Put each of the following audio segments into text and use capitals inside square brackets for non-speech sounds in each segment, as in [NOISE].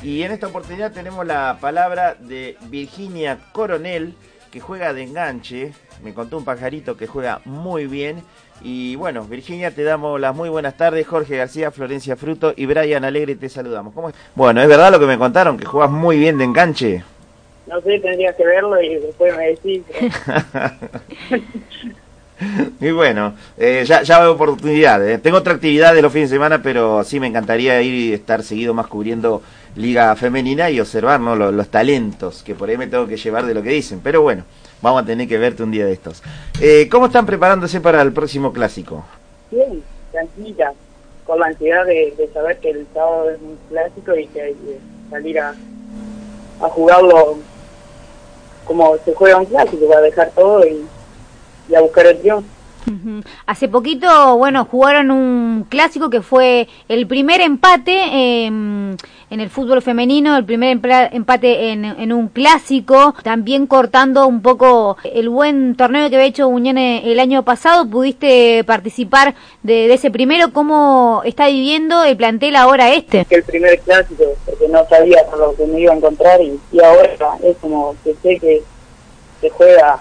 Y en esta oportunidad tenemos la palabra de Virginia Coronel, que juega de enganche. Me contó un pajarito que juega muy bien. Y bueno, Virginia, te damos las muy buenas tardes. Jorge García, Florencia Fruto y Brian Alegre, te saludamos. ¿Cómo bueno, ¿es verdad lo que me contaron? ¿Que juegas muy bien de enganche? No sé, tendrías que verlo y después me decís. [LAUGHS] Y bueno, eh, ya, ya veo oportunidades. Tengo otra actividad de los fines de semana, pero sí me encantaría ir y estar seguido más cubriendo Liga Femenina y observar ¿no? los, talentos, que por ahí me tengo que llevar de lo que dicen. Pero bueno, vamos a tener que verte un día de estos. Eh, ¿Cómo están preparándose para el próximo clásico? Bien, tranquila, con la ansiedad de, saber que el sábado es un clásico y que hay que salir a, a jugarlo como se juega un clásico, para dejar todo y y a buscar el triunfo. Hace poquito, bueno, jugaron un clásico que fue el primer empate em, en el fútbol femenino, el primer empate en, un clásico, también cortando un poco el buen torneo que había hecho Unión el año pasado. ¿Pudiste participar de, ese primero? ¿Cómo está viviendo el plantel ahora este? El primer clásico, porque no sabía por lo que me iba a encontrar y, ahora es como que sé que se juega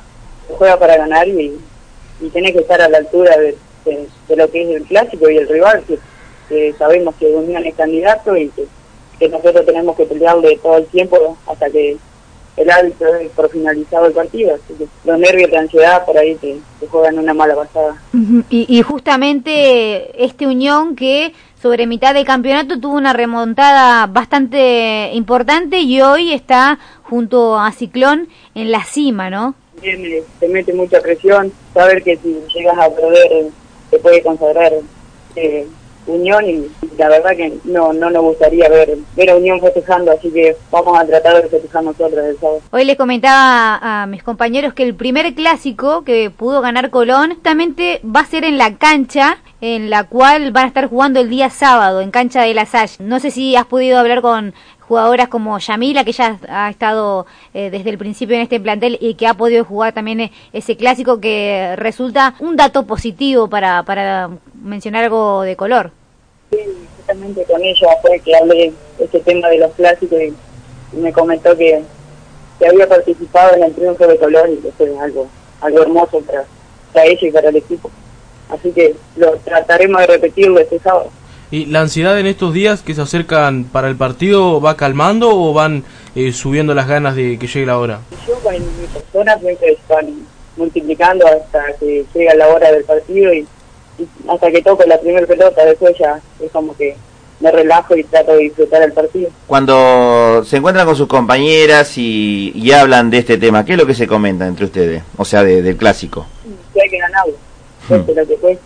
juega para ganar y, y tiene que estar a la altura de, lo que es el clásico y el rival, que, sabemos que Unión es candidato y que, nosotros tenemos que pelearle todo el tiempo hasta que el árbitro por finalizado el partido. Así que los nervios de ansiedad por ahí te, juegan una mala pasada. y, y justamente este Unión que sobre mitad de campeonato tuvo una remontada bastante importante y hoy está junto a Ciclón en la cima, ¿no? También te mete mucha presión, saber que si llegas a perder te puede consagrar eh, Unión y la verdad que no no nos gustaría ver ver a Unión festejando, así que vamos a tratar de festejar nosotros el sábado. Hoy les comentaba a mis compañeros que el primer clásico que pudo ganar Colón justamente va a ser en la cancha en la cual van a estar jugando el día sábado en cancha de la Salle. No sé si has podido hablar con jugadoras como Yamila, que ya ha estado eh, desde el principio en este plantel y que ha podido jugar también eh, ese clásico que resulta un dato positivo para, para mencionar algo de color. Sí, justamente con ella fue que hablé este tema de los clásicos y, me comentó que, había participado en el triunfo de color y que fue algo, algo hermoso para, para ella y para el equipo. Así que lo trataremos de repetirlo este sábado. ¿Y la ansiedad en estos días que se acercan para el partido va calmando o van eh, subiendo las ganas de que llegue la hora? Yo con mi persona siempre están multiplicando hasta que llega la hora del partido y, hasta que toco la primera pelota, después ya es como que me relajo y trato de disfrutar el partido. Cuando se encuentran con sus compañeras y, hablan de este tema, ¿qué es lo que se comenta entre ustedes? O sea, del clásico. Que hay que ganarlo, hmm. lo que fue,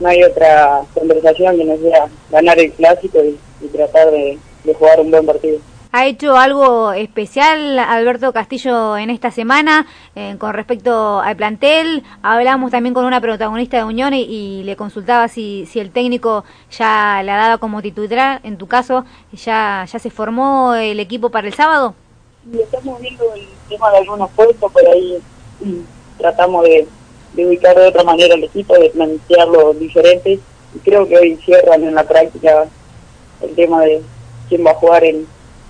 no hay otra conversación que no sea ganar el clásico y, tratar de, jugar un buen partido. ¿Ha hecho algo especial Alberto Castillo en esta semana eh, con respecto al plantel? Hablamos también con una protagonista de Unión y, le consultaba si, si el técnico ya la daba como titular. En tu caso, ¿ya, ya se formó el equipo para el sábado? Y estamos viendo el tema de algunos puestos, por ahí tratamos de, de ubicar de otra manera el equipo, de plantearlo diferente. Y creo que hoy cierran en la práctica el tema de quién va a jugar en,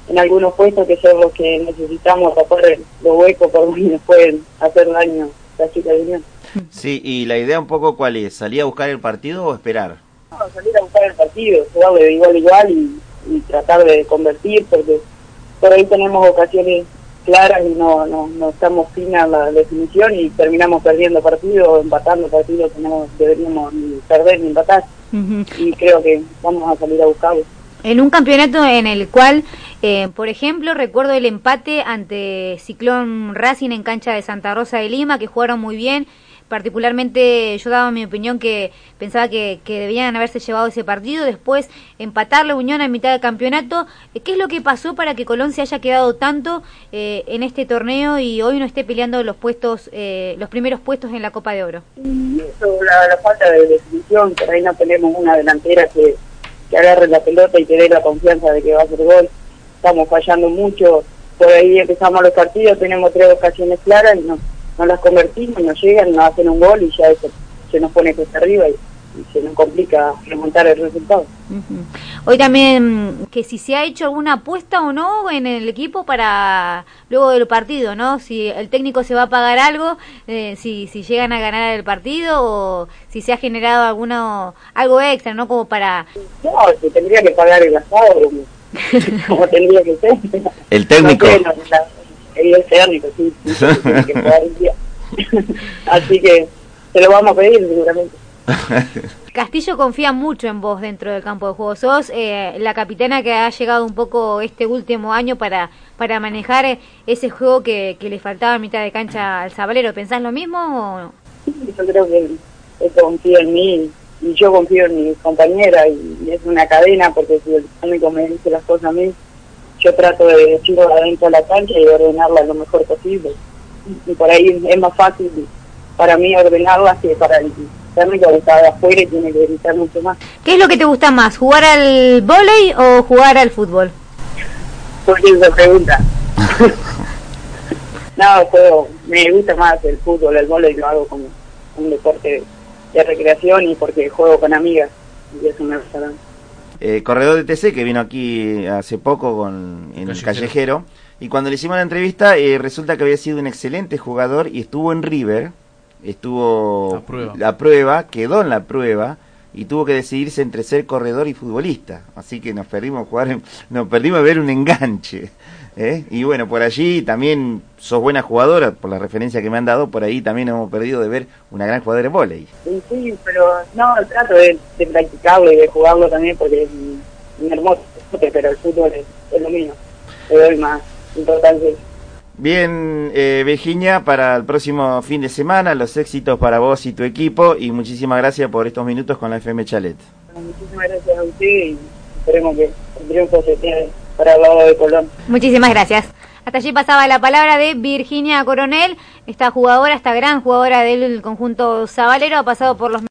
en algunos puestos que son los que necesitamos tapar los huecos por donde nos pueden hacer daño la chica de Unión. Sí, y la idea un poco cuál es, ¿salir a buscar el partido o esperar? No, salir a buscar el partido, jugarlo de igual a igual y, y tratar de convertir, porque por ahí tenemos ocasiones claras y no, no, no estamos finas la definición y terminamos perdiendo partidos, empatando partidos que no deberíamos ni perder ni empatar. Y creo que vamos a salir a buscarlo. En un campeonato en el cual, eh, por ejemplo, recuerdo el empate ante Ciclón Racing en cancha de Santa Rosa de Lima, que jugaron muy bien particularmente yo daba mi opinión que pensaba que, que, debían haberse llevado ese partido, después empatar la Unión a mitad del campeonato. ¿Qué es lo que pasó para que Colón se haya quedado tanto eh, en este torneo y hoy no esté peleando los puestos, eh, los primeros puestos en la Copa de Oro? Eso, la, falta de definición, por ahí no tenemos una delantera que, que agarre la pelota y que dé la confianza de que va a hacer gol. Estamos fallando mucho, por ahí empezamos los partidos, tenemos tres ocasiones claras y no no las convertimos, nos llegan, nos hacen un gol y ya eso se nos pone cuesta arriba y, se nos complica remontar el resultado. Hoy también que si se ha hecho alguna apuesta o no en el equipo para luego del partido, ¿no? Si el técnico se va a pagar algo, eh, si, si llegan a ganar el partido o si se ha generado alguno algo extra, ¿no? Como para... No, se tendría que pagar el asado, como, [LAUGHS] tendría que ser. El técnico. Sí, sí, que día. [LAUGHS] Así que se lo vamos a pedir seguramente. [LAUGHS] Castillo confía mucho en vos dentro del campo de juego. Sos eh, la capitana que ha llegado un poco este último año para, para manejar ese juego que, que le faltaba a mitad de cancha al Zabalero. ¿Pensás lo mismo o no? Yo creo que él, confía en mí y yo confío en mi compañera y, es una cadena porque si el técnico me dice las cosas a mí, yo trato de decirlo adentro de la cancha y ordenarla lo mejor posible. Y por ahí es más fácil para mí ordenarla que para el técnico que está de afuera y tiene que gritar mucho más. ¿Qué es lo que te gusta más, jugar al volei o jugar al fútbol? ¿Por qué esa pregunta? [LAUGHS] no, juego, me gusta más el fútbol, el volei lo hago como un deporte de recreación y porque juego con amigas y eso me gusta eh, corredor de TC que vino aquí hace poco con, en el callejero. Y cuando le hicimos la entrevista eh, resulta que había sido un excelente jugador y estuvo en River. Estuvo la prueba. quedó en la prueba y tuvo que decidirse entre ser corredor y futbolista. Así que nos perdimos jugar, nos perdimos ver un enganche. ¿eh? Y bueno, por allí también sos buena jugadora, por la referencia que me han dado, por ahí también hemos perdido de ver una gran jugadora de volei. Sí, sí, pero no, trato de, practicarlo y de jugarlo también porque es un, hermoso pero el fútbol es, lo mío. Le doy más importancia Bien, eh, Virginia, para el próximo fin de semana, los éxitos para vos y tu equipo y muchísimas gracias por estos minutos con la FM Chalet. Muchísimas gracias a usted y esperemos que el triunfo se tiene para el lado de Colón. Muchísimas gracias. Hasta allí pasaba la palabra de Virginia Coronel, esta jugadora, esta gran jugadora del conjunto Zabalero, ha pasado por los